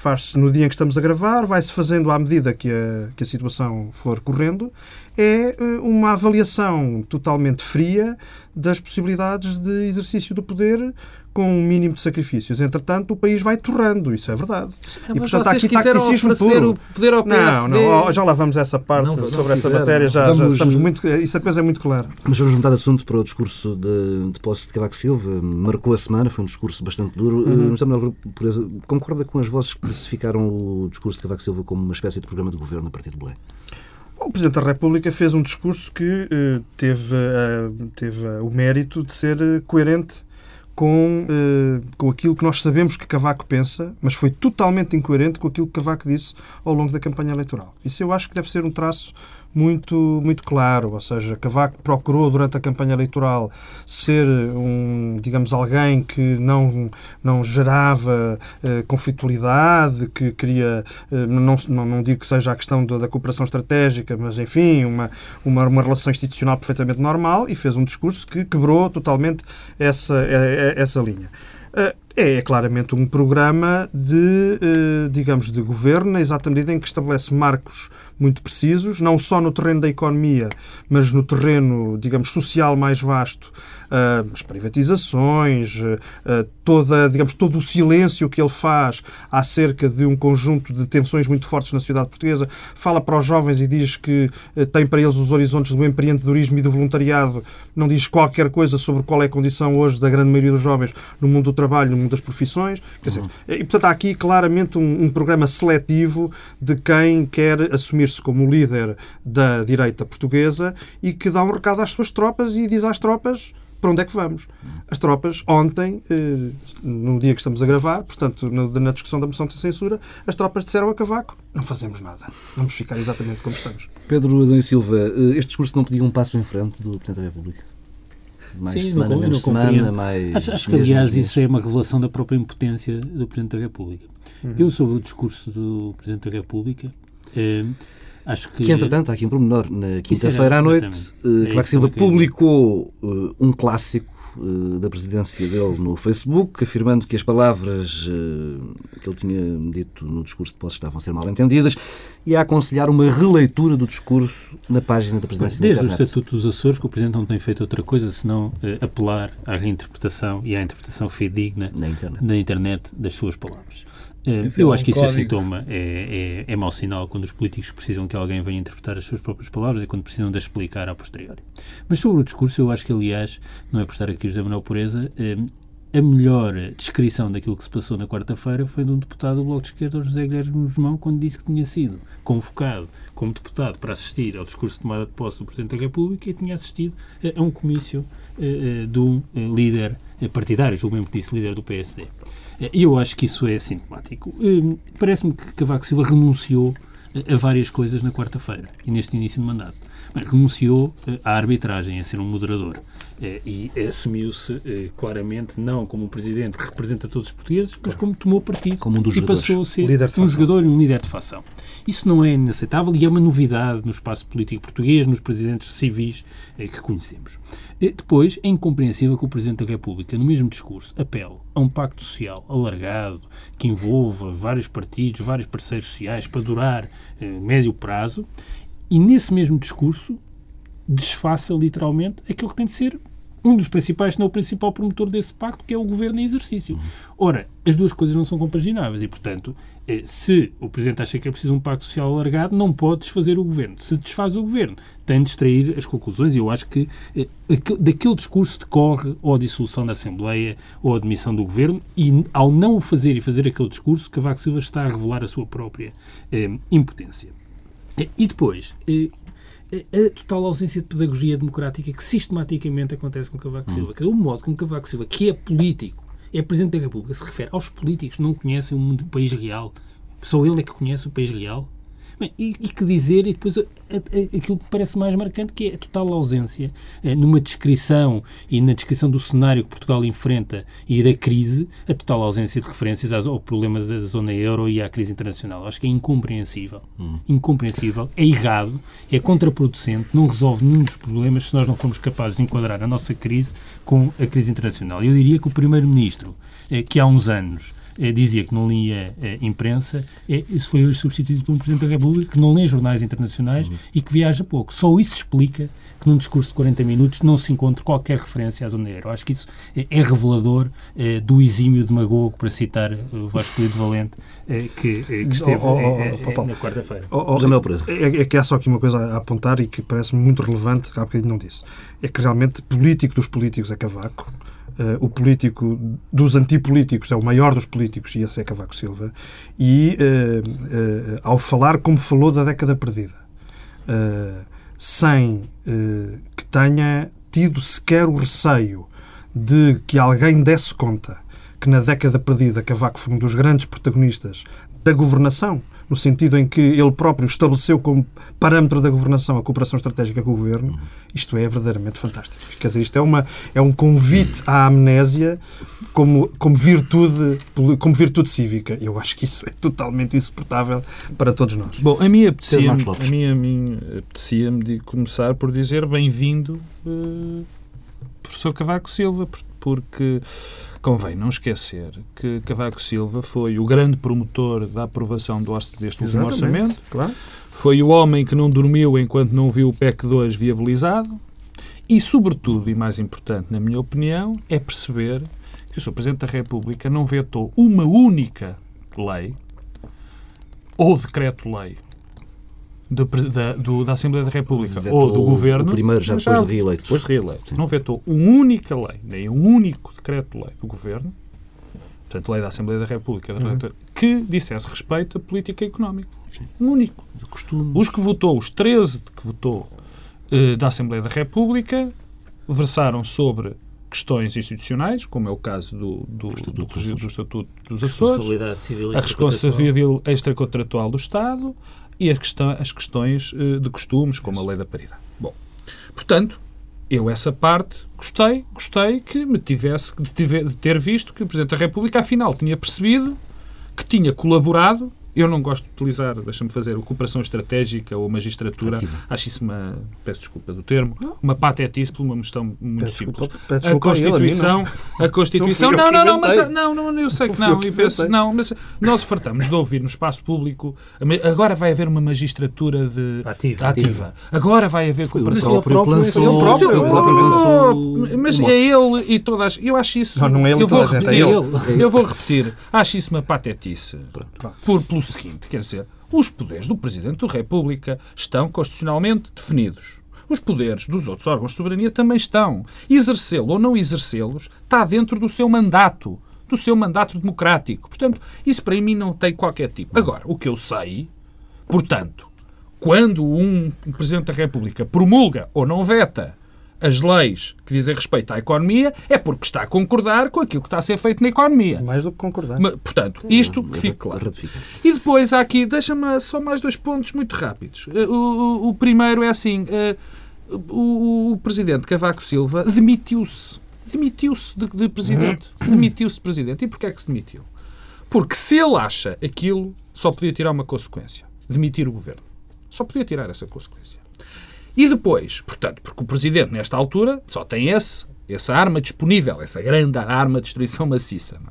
S2: faz-se no dia em que estamos a gravar, vai-se fazendo à medida que a, que a situação for correndo, é eh, uma avaliação totalmente fria das possibilidades de exercício do poder com um mínimo de sacrifícios. Entretanto, o país vai torrando, isso é verdade.
S3: Mas
S2: e, portanto, há aqui
S3: quiseram
S2: tacticismo
S3: oferecer
S2: puro.
S3: o poder ao
S2: Não,
S3: PSD.
S2: não, oh, já lá vamos a essa parte
S3: Não, não
S2: sobre essa matéria, já, já
S1: Vamos-
S2: estamos muito, isso a coisa é muito clara.
S1: Mas vamos mudar de assunto para o discurso de, de posse de Cavaco Silva. Marcou a semana, foi um discurso bastante duro.
S2: Uhum.
S1: Uh, Pureza, concorda com as vozes que classificaram o discurso de Cavaco Silva como uma espécie de programa de governo a partir de Belém?
S2: O Presidente da República fez um discurso que eh, teve, eh, teve eh, o mérito de ser coerente com, com aquilo que nós sabemos que Cavaco pensa, mas foi totalmente incoerente com aquilo que Cavaco disse ao longo da campanha eleitoral. Isso eu acho que deve ser um traço muito, muito claro, ou seja, Cavaco procurou durante a campanha eleitoral ser um, digamos, alguém que não, não gerava eh, conflitualidade, que queria, eh, não, não, não digo que seja a questão da, da cooperação estratégica, mas enfim, uma, uma, uma relação institucional perfeitamente normal e fez um discurso que quebrou totalmente essa, eh, eh, essa linha. Eh, É, é claramente um programa de, digamos, de governo, na exata medida em que estabelece marcos muito precisos, não só no terreno da economia, mas no terreno, digamos, social mais vasto, as privatizações, ah, toda, digamos, todo o silêncio que ele faz acerca de um conjunto de tensões muito fortes na sociedade portuguesa, fala para os jovens e diz que tem para eles os horizontes do empreendedorismo e do voluntariado, não diz qualquer coisa sobre qual é a condição hoje da grande maioria dos jovens no mundo do trabalho, no mundo das profissões. Quer dizer, e, portanto, há aqui claramente um, um programa seletivo de quem quer assumir-se como líder da direita portuguesa e que dá um recado às suas tropas e diz às tropas para onde é que vamos. As tropas, ontem, eh, no dia que estamos a gravar, portanto, na discussão da moção de censura, as tropas disseram a Cavaco: não fazemos nada, vamos ficar exatamente como estamos.
S1: Pedro Adão e Silva, eh, este discurso não pedia um passo em frente do Presidente da República? mais
S4: Sim,
S1: semana,
S4: não,
S1: menos
S4: não
S1: semana,
S4: compreendo.
S1: mais...
S4: Acho, acho que, aliás, isso é uma revelação da própria impotência do Presidente da República. Eu, sobre o discurso do Presidente da República, eh, acho que...
S1: Que, entretanto, há aqui um pormenor. Na quinta-feira à noite,
S4: É isso
S1: Silva
S4: que
S1: publicou eh, um clássico eh, da presidência dele no Facebook, afirmando que as palavras eh, que ele tinha dito no discurso de posse estavam a ser mal entendidas e a aconselhar uma releitura do discurso na página da presidência da
S4: Desde o. Estatuto dos Açores, que o Presidente não tem feito outra coisa senão apelar à reinterpretação e à interpretação fidedigna
S1: Na internet.
S4: na internet das suas palavras.
S3: Enfim,
S4: eu
S3: é
S4: acho que isso é sintoma, é, é, é mau sinal quando os políticos precisam que alguém venha interpretar as suas próprias palavras e quando precisam de as explicar a posteriori. Mas sobre o discurso, eu acho que, aliás, não é por estar aqui o José Manuel Pureza, eh, a melhor descrição daquilo que se passou na quarta-feira foi de um deputado do Bloco de Esquerda, José Guilherme Guzmão, quando disse que tinha sido convocado como deputado para assistir ao discurso de tomada de posse do Presidente da República e tinha assistido eh, a um comício eh, eh, de um líder partidário, julgo mesmo que disse líder do PSD. E eu acho que isso é sintomático. Eh, Parece-me que Cavaco Silva renunciou a várias coisas na quarta-feira e neste início de mandato. Renunciou eh, à arbitragem, a ser um moderador. Eh, E assumiu-se eh, claramente não como um presidente que representa todos os portugueses, mas como tomou partido
S1: Como um dos
S4: e passou a ser um
S2: facção.
S4: jogador e um líder de facção. Isso não é inaceitável e é uma novidade no espaço político português, nos presidentes civis que conhecemos. Depois, é incompreensível que o Presidente da República, no mesmo discurso, apele a um pacto social alargado, que envolva vários partidos, vários parceiros sociais, para durar eh, médio prazo, e nesse mesmo discurso desfaça literalmente aquilo que tem de ser um dos principais, se não o principal promotor desse pacto, que é o governo em exercício. Ora, as duas coisas não são compagináveis e, portanto, eh, se o Presidente acha que é preciso um pacto social alargado, não pode desfazer o governo. Se desfaz o governo, tem de extrair as conclusões e eu acho que eh, aquele- daquele discurso decorre ou a dissolução da Assembleia ou a admissão do governo e, ao não o fazer e fazer aquele discurso, Cavaco Silva está a revelar a sua própria eh, impotência. E depois, a total ausência de pedagogia democrática que sistematicamente acontece com Cavaco Silva. Quer dizer, O modo como Cavaco Silva, que é político, é Presidente da República, se refere aos políticos que não conhecem o mundo- o país real. Só ele é que conhece o país real. Bem, e, e que dizer, e depois a- a- aquilo que me parece mais marcante, que é a total ausência eh, numa descrição e na descrição do cenário que Portugal enfrenta e da crise, a total ausência de referências ao problema da zona euro e à crise internacional. Acho que é incompreensível. Incompreensível, é errado, é contraproducente, não resolve nenhum dos problemas se nós não formos capazes de enquadrar a nossa crise com a crise internacional. Eu diria que o Primeiro-Ministro, eh, que há uns anos dizia que não lia eh, imprensa, eh, isso foi hoje substituído por um Presidente da República que não lê jornais internacionais e que viaja pouco. Só isso explica que num discurso de 40 minutos não se encontre qualquer referência à zona euro. Acho que isso é, é revelador eh, do exímio demagogo, para citar eh, o Vasco Lido Valente, eh, que, eh, que esteve
S2: Oh, oh, oh,
S4: eh,
S2: oh,
S4: eh, na quarta-feira.
S2: Oh, oh,
S1: José Manuel.
S2: É, é que há só aqui uma coisa a apontar e que parece-me muito relevante, que há bocadinho não disse. É que realmente político dos políticos é Cavaco, eh, o político dos antipolíticos é o maior dos políticos e esse é Cavaco Silva. E eh, eh, ao falar como falou da década perdida, sem que tenha tido sequer o receio de que alguém desse conta que na década perdida Cavaco foi um dos grandes protagonistas da governação, no sentido em que ele próprio estabeleceu como parâmetro da governação a cooperação estratégica com o governo, isto é verdadeiramente fantástico. Quer dizer, isto é, uma, é um convite à amnésia como, como, virtude, como virtude cívica. Eu acho que isso é totalmente insuportável para todos nós.
S3: Bom, a mim apetecia-me
S1: Lopes.
S3: a mim, a mim apetecia-me de começar por dizer bem-vindo, eh, professor Cavaco Silva, por- porque convém não esquecer que Cavaco Silva foi o grande promotor da aprovação do orçamento deste último orçamento,
S2: Claro.
S3: foi o homem que não dormiu enquanto não viu o PEC 2 viabilizado e, sobretudo, e mais importante, na minha opinião, é perceber que o Sr. Presidente da República não vetou uma única lei ou decreto-lei do pre- da, do- da Assembleia da República
S1: Vetou
S3: ou do Governo.
S1: o primeiro, já depois de reeleito.
S3: Depois de reeleito. Não vetou uma única lei, nem um único decreto-lei do Governo, portanto, lei da Assembleia da República,
S1: Uhum.
S3: que dissesse respeito à política económica. Um único.
S1: De costume.
S3: Os que votou, os 13 que votou eh, da Assembleia da República, versaram sobre questões institucionais, como é o caso do, do, do,
S1: Estatuto dos
S3: regime-
S1: Açores.
S3: do Estatuto dos Açores,
S4: Responsabilidade civil e
S3: a responsabilidade extracontratual do Estado e as, questão, as questões eh, de costumes, como a lei da paridade. Bom, portanto, eu essa parte gostei, gostei que me tivesse de, tive- de ter visto que o Presidente da República afinal tinha percebido que tinha colaborado. Eu não gosto de utilizar, deixa-me fazer, cooperação estratégica ou magistratura.
S1: Ativa.
S3: Acho isso uma, peço desculpa do termo, uma patetice por uma questão muito
S2: Peço
S3: simples.
S2: desculpa- peço
S3: a
S2: desculpa a a
S3: Constituição, a Constituição,
S2: Não
S3: não, não, não, mas não, não, eu sei que
S2: Não
S3: não, e penso, não, mas nós fartamos de ouvir no espaço público, agora vai haver uma magistratura de
S4: Ativa.
S3: ativa. Agora vai haver
S1: Foi
S3: cooperação.
S1: próprio lançou.
S2: ele próprio,
S1: próprio lançou.
S3: Oh, Mas é ele e todas. Eu acho isso.
S2: Não, não é ele
S3: eu vou
S2: é
S3: repetir.
S4: ele.
S3: Eu vou repetir. Acho isso uma patetice. Por, pelo seguinte, quer dizer, os poderes do Presidente da República estão constitucionalmente definidos. Os poderes dos outros órgãos de soberania também estão. Exercê-lo ou não exercê-los está dentro do seu mandato, do seu mandato democrático. Portanto, isso para mim não tem qualquer tipo. Agora, o que eu sei, portanto, quando um Presidente da República promulga ou não veta as leis que dizem respeito à economia, é porque está a concordar com aquilo que está a ser feito na economia.
S2: Mais do que concordar.
S3: Ma- Portanto, isto que fique claro. E depois há aqui, deixa-me só mais dois pontos muito rápidos. Eh, O, o- o primeiro é assim: eh, o, o presidente Cavaco Silva demitiu-se. Demitiu-se de, de presidente. Demitiu-se de presidente. E porquê é que se demitiu? Porque se ele acha aquilo, só podia tirar uma consequência: demitir o governo. Só podia tirar essa consequência. E depois, portanto, porque o Presidente, nesta altura, só tem esse, essa arma disponível, essa grande arma de destruição maciça. é?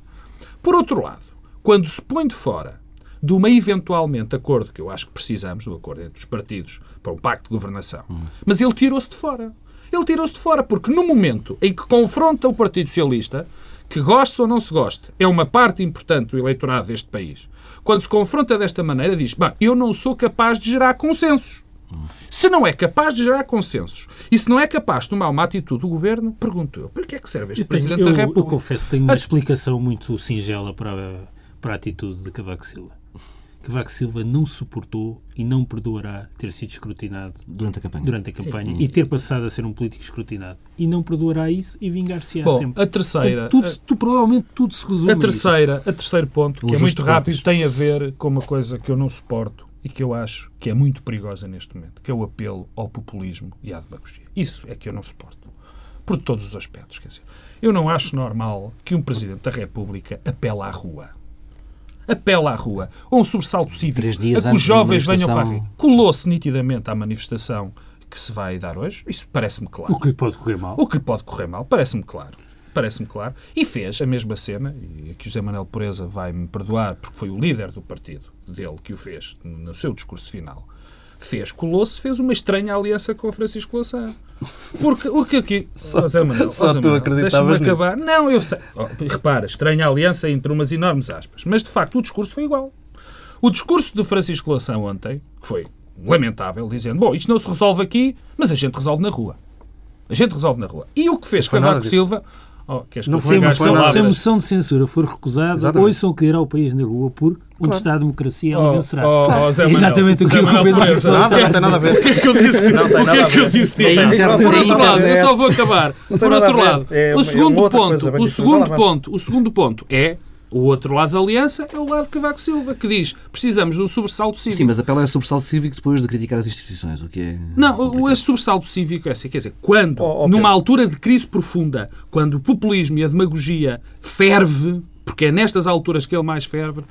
S3: Por outro lado, quando se põe de fora de uma eventualmente acordo que eu acho que precisamos, do acordo entre os partidos para um pacto de governação, mas ele tirou-se de fora. Ele tirou-se de fora porque no momento em que confronta o Partido Socialista, que goste ou não se goste, é uma parte importante do eleitorado deste país, quando se confronta desta maneira, diz: Bem, eu não sou capaz de gerar consensos. Se não é capaz de gerar consensos e se não é capaz de tomar uma atitude do governo, pergunto eu, para que é que serve este
S4: Eu, tenho-
S3: Presidente
S4: eu-
S3: da
S4: eu
S3: República?
S4: confesso que tenho uma
S3: Ah,
S4: explicação muito singela para, a- para a atitude de Cavaco Silva. Cavaco Silva não suportou e não perdoará ter sido escrutinado
S1: Durante a campanha.
S4: durante a campanha e ter passado a ser um político escrutinado. E não perdoará isso e vingar-se-á sempre.
S3: a terceira,
S4: Portanto, tudo, tu, provavelmente tudo se resume
S3: a,
S4: a isso.
S3: terceira, a terceiro ponto, que é muito
S1: de
S3: rápido, tem a ver com uma coisa que eu não suporto e que eu acho que é muito perigosa neste momento, que é o apelo ao populismo e à demagogia. Isso é que eu não suporto. Por todos os aspectos. Quer dizer, eu não acho normal que um Presidente da República apela à rua. Apela à rua. Ou um sobressalto cívico
S1: Três dias
S3: a que os jovens venham para a rua. Colou-se nitidamente à manifestação que se vai dar hoje. Isso parece-me claro.
S4: O que lhe pode correr mal.
S3: O que lhe pode correr mal, parece-me claro. Parece-me claro. E fez a mesma cena, e aqui o José Manuel Pureza vai-me perdoar, porque foi o líder do partido dele que o fez no seu discurso final. Fez, colou-se, fez uma estranha aliança com o Francisco Louçã. Porque o que aqui. *laughs* Ó, Zé Manuel,
S2: só tu acreditavas
S3: acabar. Não, eu sei. Oh, repara, estranha aliança entre umas enormes aspas. Mas de facto o discurso foi igual. O discurso de Francisco Louçã ontem, que foi lamentável, dizendo: bom, isto não se resolve aqui, mas a gente resolve na rua. A gente resolve na rua. E o que fez Cavaco. Silva. Oh,
S2: Não foi nada
S4: Se a moção de censura for recusada,
S2: Exatamente.
S4: ouçam que dirá o país na rua, porque onde está a democracia, ela
S3: Oh,
S4: vencerá.
S3: oh, oh, Zé
S4: É
S3: Manuel.
S4: exatamente o que
S3: Zé
S4: o Pedro. Marcos
S2: Nada, não tem nada a ver.
S3: O que é que eu disse?
S2: Não
S3: o que é
S2: a
S3: que eu disse?
S1: É
S3: Por outro lado, eu só vou acabar. Por
S2: a
S3: outro lado,
S2: É-
S3: o
S2: é
S3: segundo ponto, o segundo ponto, o segundo ponto é o outro lado da aliança é o lado de Cavaco Silva, que diz precisamos de um sobressalto cívico.
S1: Sim, mas apela a sobressalto cívico depois de criticar as instituições, o que é.
S3: Não, o,
S1: complicado.
S3: esse sobressalto cívico é assim, quer dizer, quando,
S2: Oh, oh,
S3: numa
S2: Pedro.
S3: altura de crise profunda, quando o populismo e a demagogia ferve, porque é nestas alturas que ele mais ferve,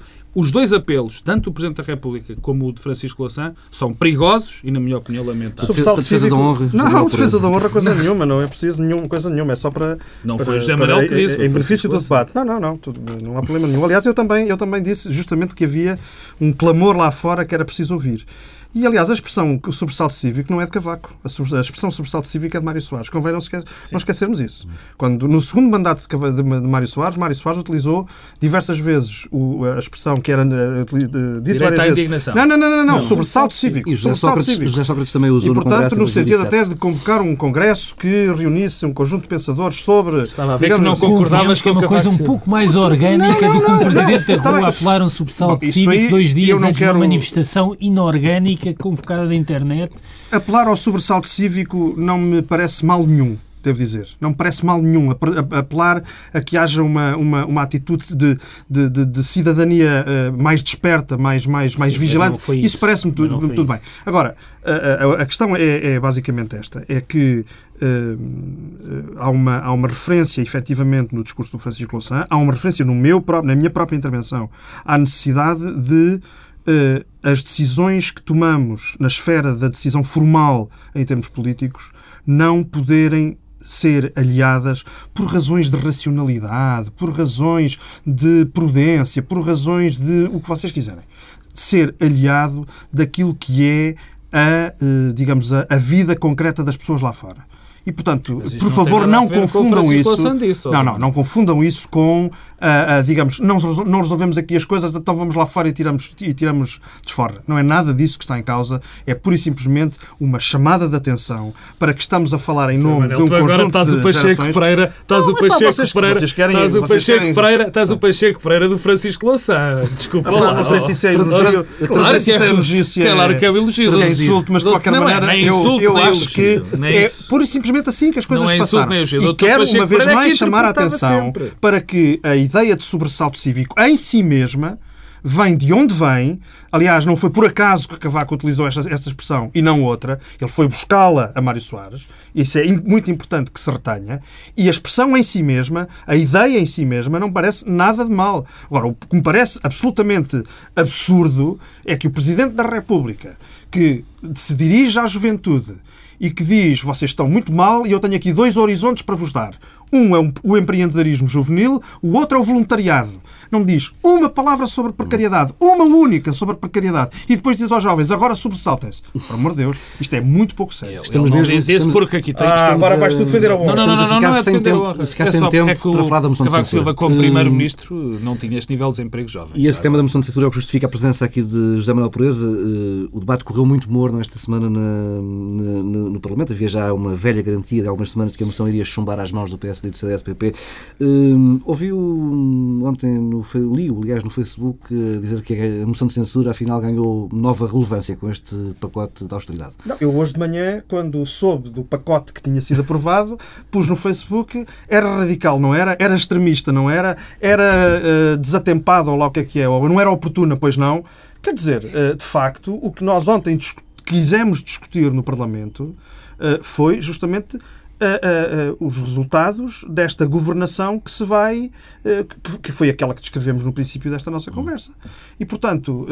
S3: os dois apelos, tanto do Presidente da República como o de Francisco Louçã, são perigosos e, na minha opinião, lamentáveis.
S1: Para defesa
S2: cívico-
S1: da honra,
S2: Não,
S1: Manuel
S2: defesa da honra, coisa nenhuma. Não é preciso nenhuma, coisa nenhuma. É só para.
S3: Não
S2: para-
S3: foi José Manuel que disse,
S2: Em, benefício do debate. Não, não, não. tudo- não há problema nenhum. Aliás, eu também, eu também disse justamente que havia um clamor lá fora que era preciso ouvir. E, aliás, a expressão que o sobressalto cívico não é de Cavaco. A, expressão sobressalto cívico é de Mário Soares. Convém não, esque- não esquecermos isso. Quando, no segundo mandato de, de, de Mário Soares, Mário Soares utilizou diversas vezes o- a expressão que era... de- Disse
S3: Direito à
S2: vezes.
S3: indignação.
S2: Não, não, não, não, não.
S3: Não.
S2: sobressalto cívico.
S1: E José
S2: sobressalto
S1: Sócrates,
S2: cívico.
S1: José Sócrates também usou
S2: E,
S1: no
S2: portanto,
S1: Congresso em
S2: no sentido
S1: 2007.
S2: até de convocar um congresso que reunisse um conjunto de pensadores sobre...
S3: Estava a ver que não
S2: digamos,
S3: concordavas
S4: que é uma coisa um pouco mais orgânica
S2: Não, não,
S4: do que um presidente da rua apelar um sobressalto cívico dois dias antes de uma manifestação inorgânica convocada da internet.
S2: Apelar ao sobressalto cívico não me parece mal nenhum. devo dizer. Não me parece mal nenhum apelar a que haja uma, uma, uma atitude de, de, de, de cidadania uh, mais desperta, mais, mais, mais Sim, vigilante. Isso, isso parece-me tudo, tudo bem. Agora, a, a, a questão é, é, basicamente esta: é que uh, há, uma, há uma referência, efetivamente, no discurso do Francisco Louçã, há uma referência no meu próprio, na minha própria intervenção à necessidade de as decisões que tomamos na esfera da decisão formal em termos políticos não poderem ser aliadas por razões de racionalidade, por razões de prudência, por razões de o que vocês quiserem. Ser aliado daquilo que é a, eh, digamos, a, a vida concreta das pessoas lá fora. E, portanto, por favor, não confundam isso. Disso, não, não, não confundam isso com, uh, uh, digamos, não, não resolvemos aqui as coisas, então vamos lá fora e tiramos, e tiramos desforra. Não é nada disso que está em causa, é pura e simplesmente uma chamada de atenção para que estamos a falar em nome Sim, de um conjunto agora
S3: estás o Pacheco Pereira, estás não, o Pacheco vocês, Pereira, vocês querem, estás o Pacheco querem... Pereira, estás o Pacheco Pereira do Francisco Louçã. *laughs* Desculpa lá.
S2: Não sei se isso é elogio, claro se é elogio, é,
S3: claro que é elogio.
S2: Se é insulto, mas de qualquer maneira, eu acho que é pura e simplesmente assim que as coisas é passaram. E quero, uma vez mais, chamar a atenção sempre. para que a ideia de sobressalto cívico em si mesma vem de onde vem. Aliás, não foi por acaso que Cavaco utilizou esta, esta expressão e não outra. Ele foi buscá-la a Mário Soares. Isso é muito importante que se retenha. E a expressão em si mesma, a ideia em si mesma, não parece nada de mal. Agora, o que me parece absolutamente absurdo é que o Presidente da República, que se dirige à juventude e que diz: vocês estão muito mal e eu tenho aqui dois horizontes para vos dar. Um é o empreendedorismo juvenil, o outro é o voluntariado não diz uma palavra sobre precariedade, uma única sobre precariedade, e depois diz aos jovens, agora sobressaltem-se. Por amor de Deus, isto é muito pouco sério.
S3: Estamos mesmo, diz isso porque aqui tem...
S2: Ah, agora vais tu defender a honra.
S1: Não, não, não, não, não, é sem tempo, ficar é sem tempo é para falar da moção de censura.
S3: Silva, como primeiro-ministro, não tinha este nível de desemprego jovem.
S1: E esse tema da moção de censura é o que justifica a presença aqui de José Manuel Pureza. Uh, o debate correu muito morno esta semana na, na, no, no, Parlamento. Havia já uma velha garantia de algumas semanas que a moção iria chumbar às mãos do PSD e do CDS-PP. Uh, ouviu ontem, no, li, aliás, no Facebook eh, dizer que a moção de censura afinal ganhou nova relevância com este pacote de austeridade.
S2: Não, eu hoje de manhã, quando soube do pacote que tinha sido aprovado, *laughs* pus no Facebook, era radical, não era? Era extremista, não era? Era uh, desatempado, ou lá o que é que é, ou não era oportuna, pois não? Quer dizer, uh, de facto, o que nós ontem quisemos discutir no Parlamento foi justamente uh, uh, os resultados desta governação que se vai, que, que, foi aquela que descrevemos no princípio desta nossa conversa. E, portanto,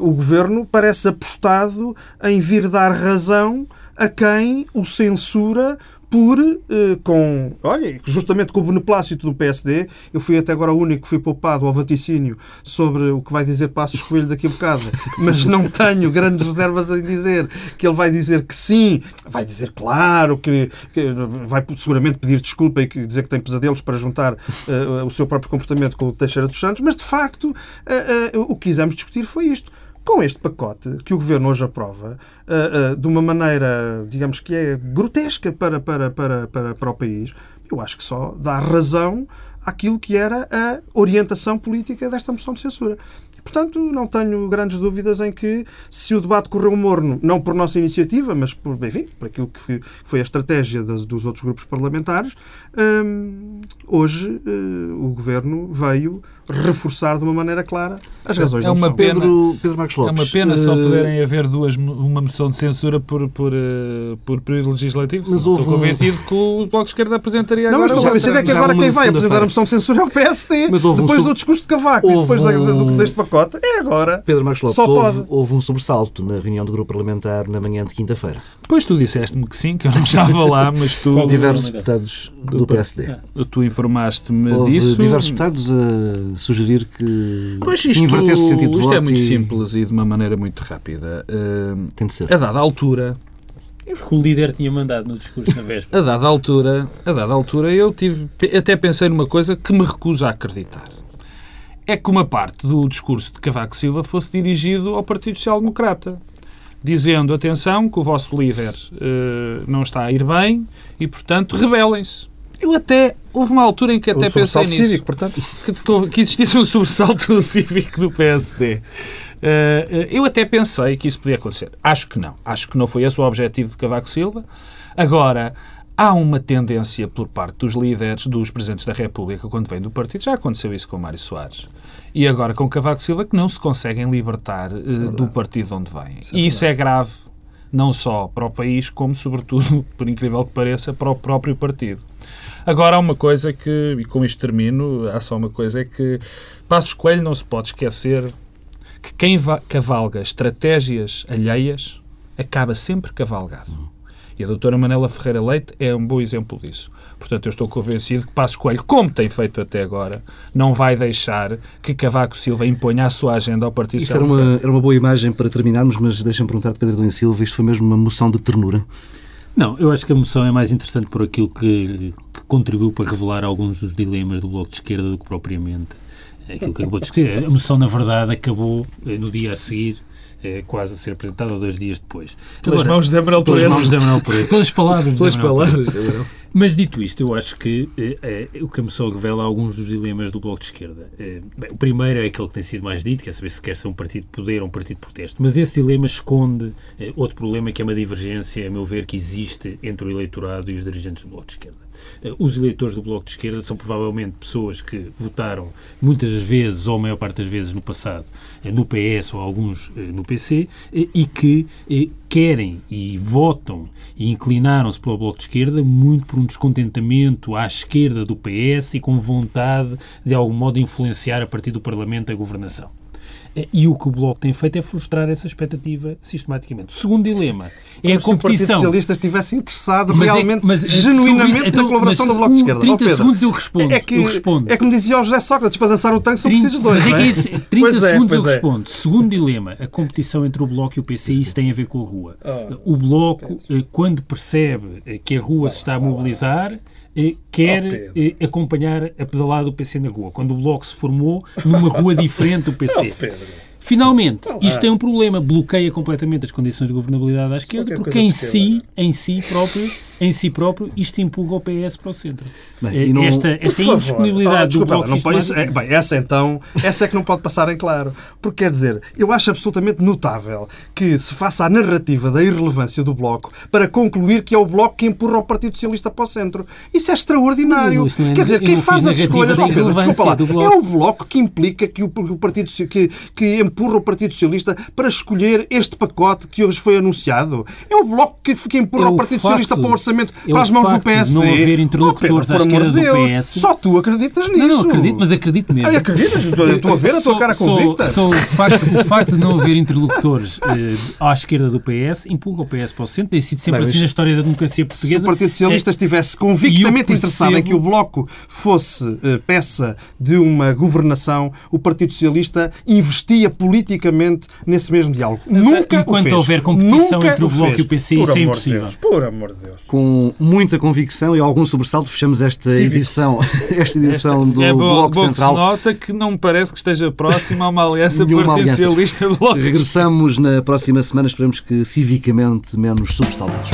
S2: o governo parece apostado em vir dar razão a quem o censura por, eh, com, olha, justamente com o beneplácito do PSD, eu fui até agora o único que fui poupado ao vaticínio sobre o que vai dizer Passos Coelho daqui a bocado, *laughs* mas não tenho grandes reservas em dizer que ele vai dizer que sim, vai dizer claro, que, que vai seguramente pedir desculpa e dizer que tem pesadelos para juntar uh, o seu próprio comportamento com o Teixeira dos Santos, mas de facto uh, o que quisemos discutir foi isto com este pacote que o Governo hoje aprova, uh, uh, de uma maneira, digamos que é grotesca para, para, para, para, para o país, eu acho que só dá razão àquilo que era a orientação política desta moção de censura. Portanto, não tenho grandes dúvidas em que, se o debate correu morno, não por nossa iniciativa, mas por, enfim, por aquilo que foi a estratégia dos outros grupos parlamentares, hum, hoje uh, o Governo veio reforçar de uma maneira clara as razões
S3: é uma
S2: da
S3: pena, Pedro, Pedro Marcos Lopes. É uma pena só eh, poderem haver duas, uma moção de censura por, por, uh, por período legislativo. Mas Estou convencido que o Bloco de Esquerda apresentaria
S2: não,
S3: agora.
S2: Não, mas estou convencido é que agora quem vai apresentar a moção de censura é o PSD. Mas depois um do discurso de Cavaco e depois um... deste pacote. É agora.
S1: Pedro Marcos Lopes, só houve, pode. houve um sobressalto na reunião do grupo parlamentar na manhã de quinta-feira.
S3: Pois tu disseste-me que sim, que eu não estava lá, *laughs* mas tu...
S1: diversos deputados do PSD.
S3: Tu informaste-me disso.
S1: diversos deputados a sugerir que
S3: pois isto, se invertesse o sentido Isto é muito e... simples e de uma maneira muito rápida. Uh,
S1: Tem de ser.
S3: A dada altura...
S4: Porque o líder tinha mandado no discurso na véspera.
S3: a dada altura, a dada altura eu tive, até pensei numa coisa que me recuso a acreditar. É que uma parte do discurso de Cavaco Silva fosse dirigido ao Partido Social Democrata, dizendo, atenção, que o vosso líder uh, não está a ir bem e, portanto, rebelem-se. Eu até. Houve uma altura em que até pensei nisso.
S2: cívico, portanto.
S3: Que, que existisse um sobressalto *laughs* cívico do PSD. Uh, eh, eu até pensei que isso podia acontecer. Acho que não. Acho que não foi esse o objetivo de Cavaco Silva. Agora, há uma tendência por parte dos líderes, dos presidentes da República, quando vêm do partido, já aconteceu isso com Mário Soares, e agora com Cavaco Silva, que não se conseguem libertar uh, do partido onde vêm. Isso é e isso é grave, não só para o país, como, sobretudo, *laughs* por incrível que pareça, para o próprio partido. Agora há uma coisa que, e com isto termino, há só uma coisa, é que Passos Coelho não se pode esquecer que quem cavalga estratégias alheias acaba sempre cavalgado. E a doutora Manela Ferreira Leite é um bom exemplo disso. Portanto, eu estou convencido que Passos Coelho, como tem feito até agora, não vai deixar que Cavaco Silva imponha a sua agenda ao Partido
S1: Isso era uma, era uma boa imagem para terminarmos, mas deixem-me perguntar de Pedro Domingos Silva, isto foi mesmo uma moção de ternura?
S4: Não, eu acho que a moção é mais interessante por aquilo que contribuiu para revelar alguns dos dilemas do Bloco de Esquerda do que propriamente aquilo que acabou de esquecer. *laughs* A moção, na verdade, acabou eh, no dia a seguir é, quase a ser apresentada dois dias depois.
S3: Pelas Agora, mãos de Manuel
S4: Pelas mãos de Pereira. Pelas palavras de
S3: Pelas Manuel palavras,
S4: Mas dito isto, eu acho que é, é, o que a moção revela alguns dos dilemas do Bloco de Esquerda. Bem, o primeiro é aquele que tem sido mais dito, que é saber se quer ser um partido de poder ou um partido de protesto. Mas esse dilema esconde outro problema, que é uma divergência, a meu ver, que existe entre o eleitorado e os dirigentes do Bloco de Esquerda. Os eleitores do Bloco de Esquerda são provavelmente pessoas que votaram muitas vezes, ou a maior parte das vezes no passado, no PS ou alguns no PC, e que querem e votam e inclinaram-se pelo Bloco de Esquerda muito por um descontentamento à esquerda do PS e com vontade de algum modo influenciar a partir do Parlamento a governação. E o que o Bloco tem feito é frustrar essa expectativa sistematicamente. Segundo dilema é
S2: Como
S4: a competição. Se o Partido
S2: Socialista estivesse interessado mas é realmente, é, mas, genuinamente, isso, então, na colaboração do Bloco de Esquerda.
S4: 30 oh, segundos eu respondo.
S2: É que,
S4: eu respondo.
S2: é como dizia o José Sócrates, para dançar o tanque são 30, precisos dois.
S4: Mas é
S2: que é
S4: isso, 30 pois segundos é, eu respondo. Segundo dilema, a competição entre o Bloco e o PC, isso tem a ver com a rua. Oh, o Bloco, eh, quando percebe eh, que a rua se está a mobilizar, quer oh, acompanhar a pedalada do PC na rua. Quando o Bloco se formou numa rua diferente do PC. *laughs* Oh, Finalmente, isto tem um problema, bloqueia completamente as condições de governabilidade à esquerda, porque em si, em si próprio, em si próprio, isto empurra o PS para o centro. Bem, eh, não... Esta, esta indisponibilidade ah, desculpa, do bloco
S2: não, isso, é, bem, essa então, essa é que não pode passar em claro. Porque quer dizer, eu acho absolutamente notável que se faça a narrativa da irrelevância do Bloco para concluir que é o Bloco que empurra o Partido Socialista para o centro. Isso é extraordinário. É, quer dizer, quem faz as escolhas, oh, Pedro, desculpa lá, é o Bloco que implica que o, o Partido que, que empurra o Partido Socialista para escolher este pacote que hoje foi anunciado. É o Bloco que, que empurra é o, o Partido facto, Socialista para o orçamento é para as mãos do PSD.
S4: não haver interlocutores oh, Pedro, à esquerda de Deus,
S2: do PS. Só tu acreditas nisso.
S4: Não, não acredito, mas acredito mesmo.
S2: Ai, acreditas? Estou a ver a tua cara convicta.
S4: Só, o, facto, o facto de não haver interlocutores eh, à esquerda do PS empurra o PS para o centro. Tem sido sempre Bem, assim na história da democracia portuguesa.
S2: Se o Partido Socialista é, estivesse convictamente percebo... interessado em que o Bloco fosse eh, peça de uma governação, o Partido Socialista investia politicamente nesse mesmo diálogo. Mas, Nunca
S4: Enquanto houver competição Nunca entre o Bloco e o PC, isso é impossível.
S2: Deus, por amor de Deus.
S1: Com muita convicção e algum sobressalto, fechamos esta Cívico. edição, *laughs* esta edição do
S3: é
S1: bom, Bloco
S3: bom
S1: Central.
S3: Que se nota que não me parece que esteja próximo a uma aliança Partido Socialista Bloco.
S1: Regressamos na próxima semana, esperamos que civicamente menos sobressaltados.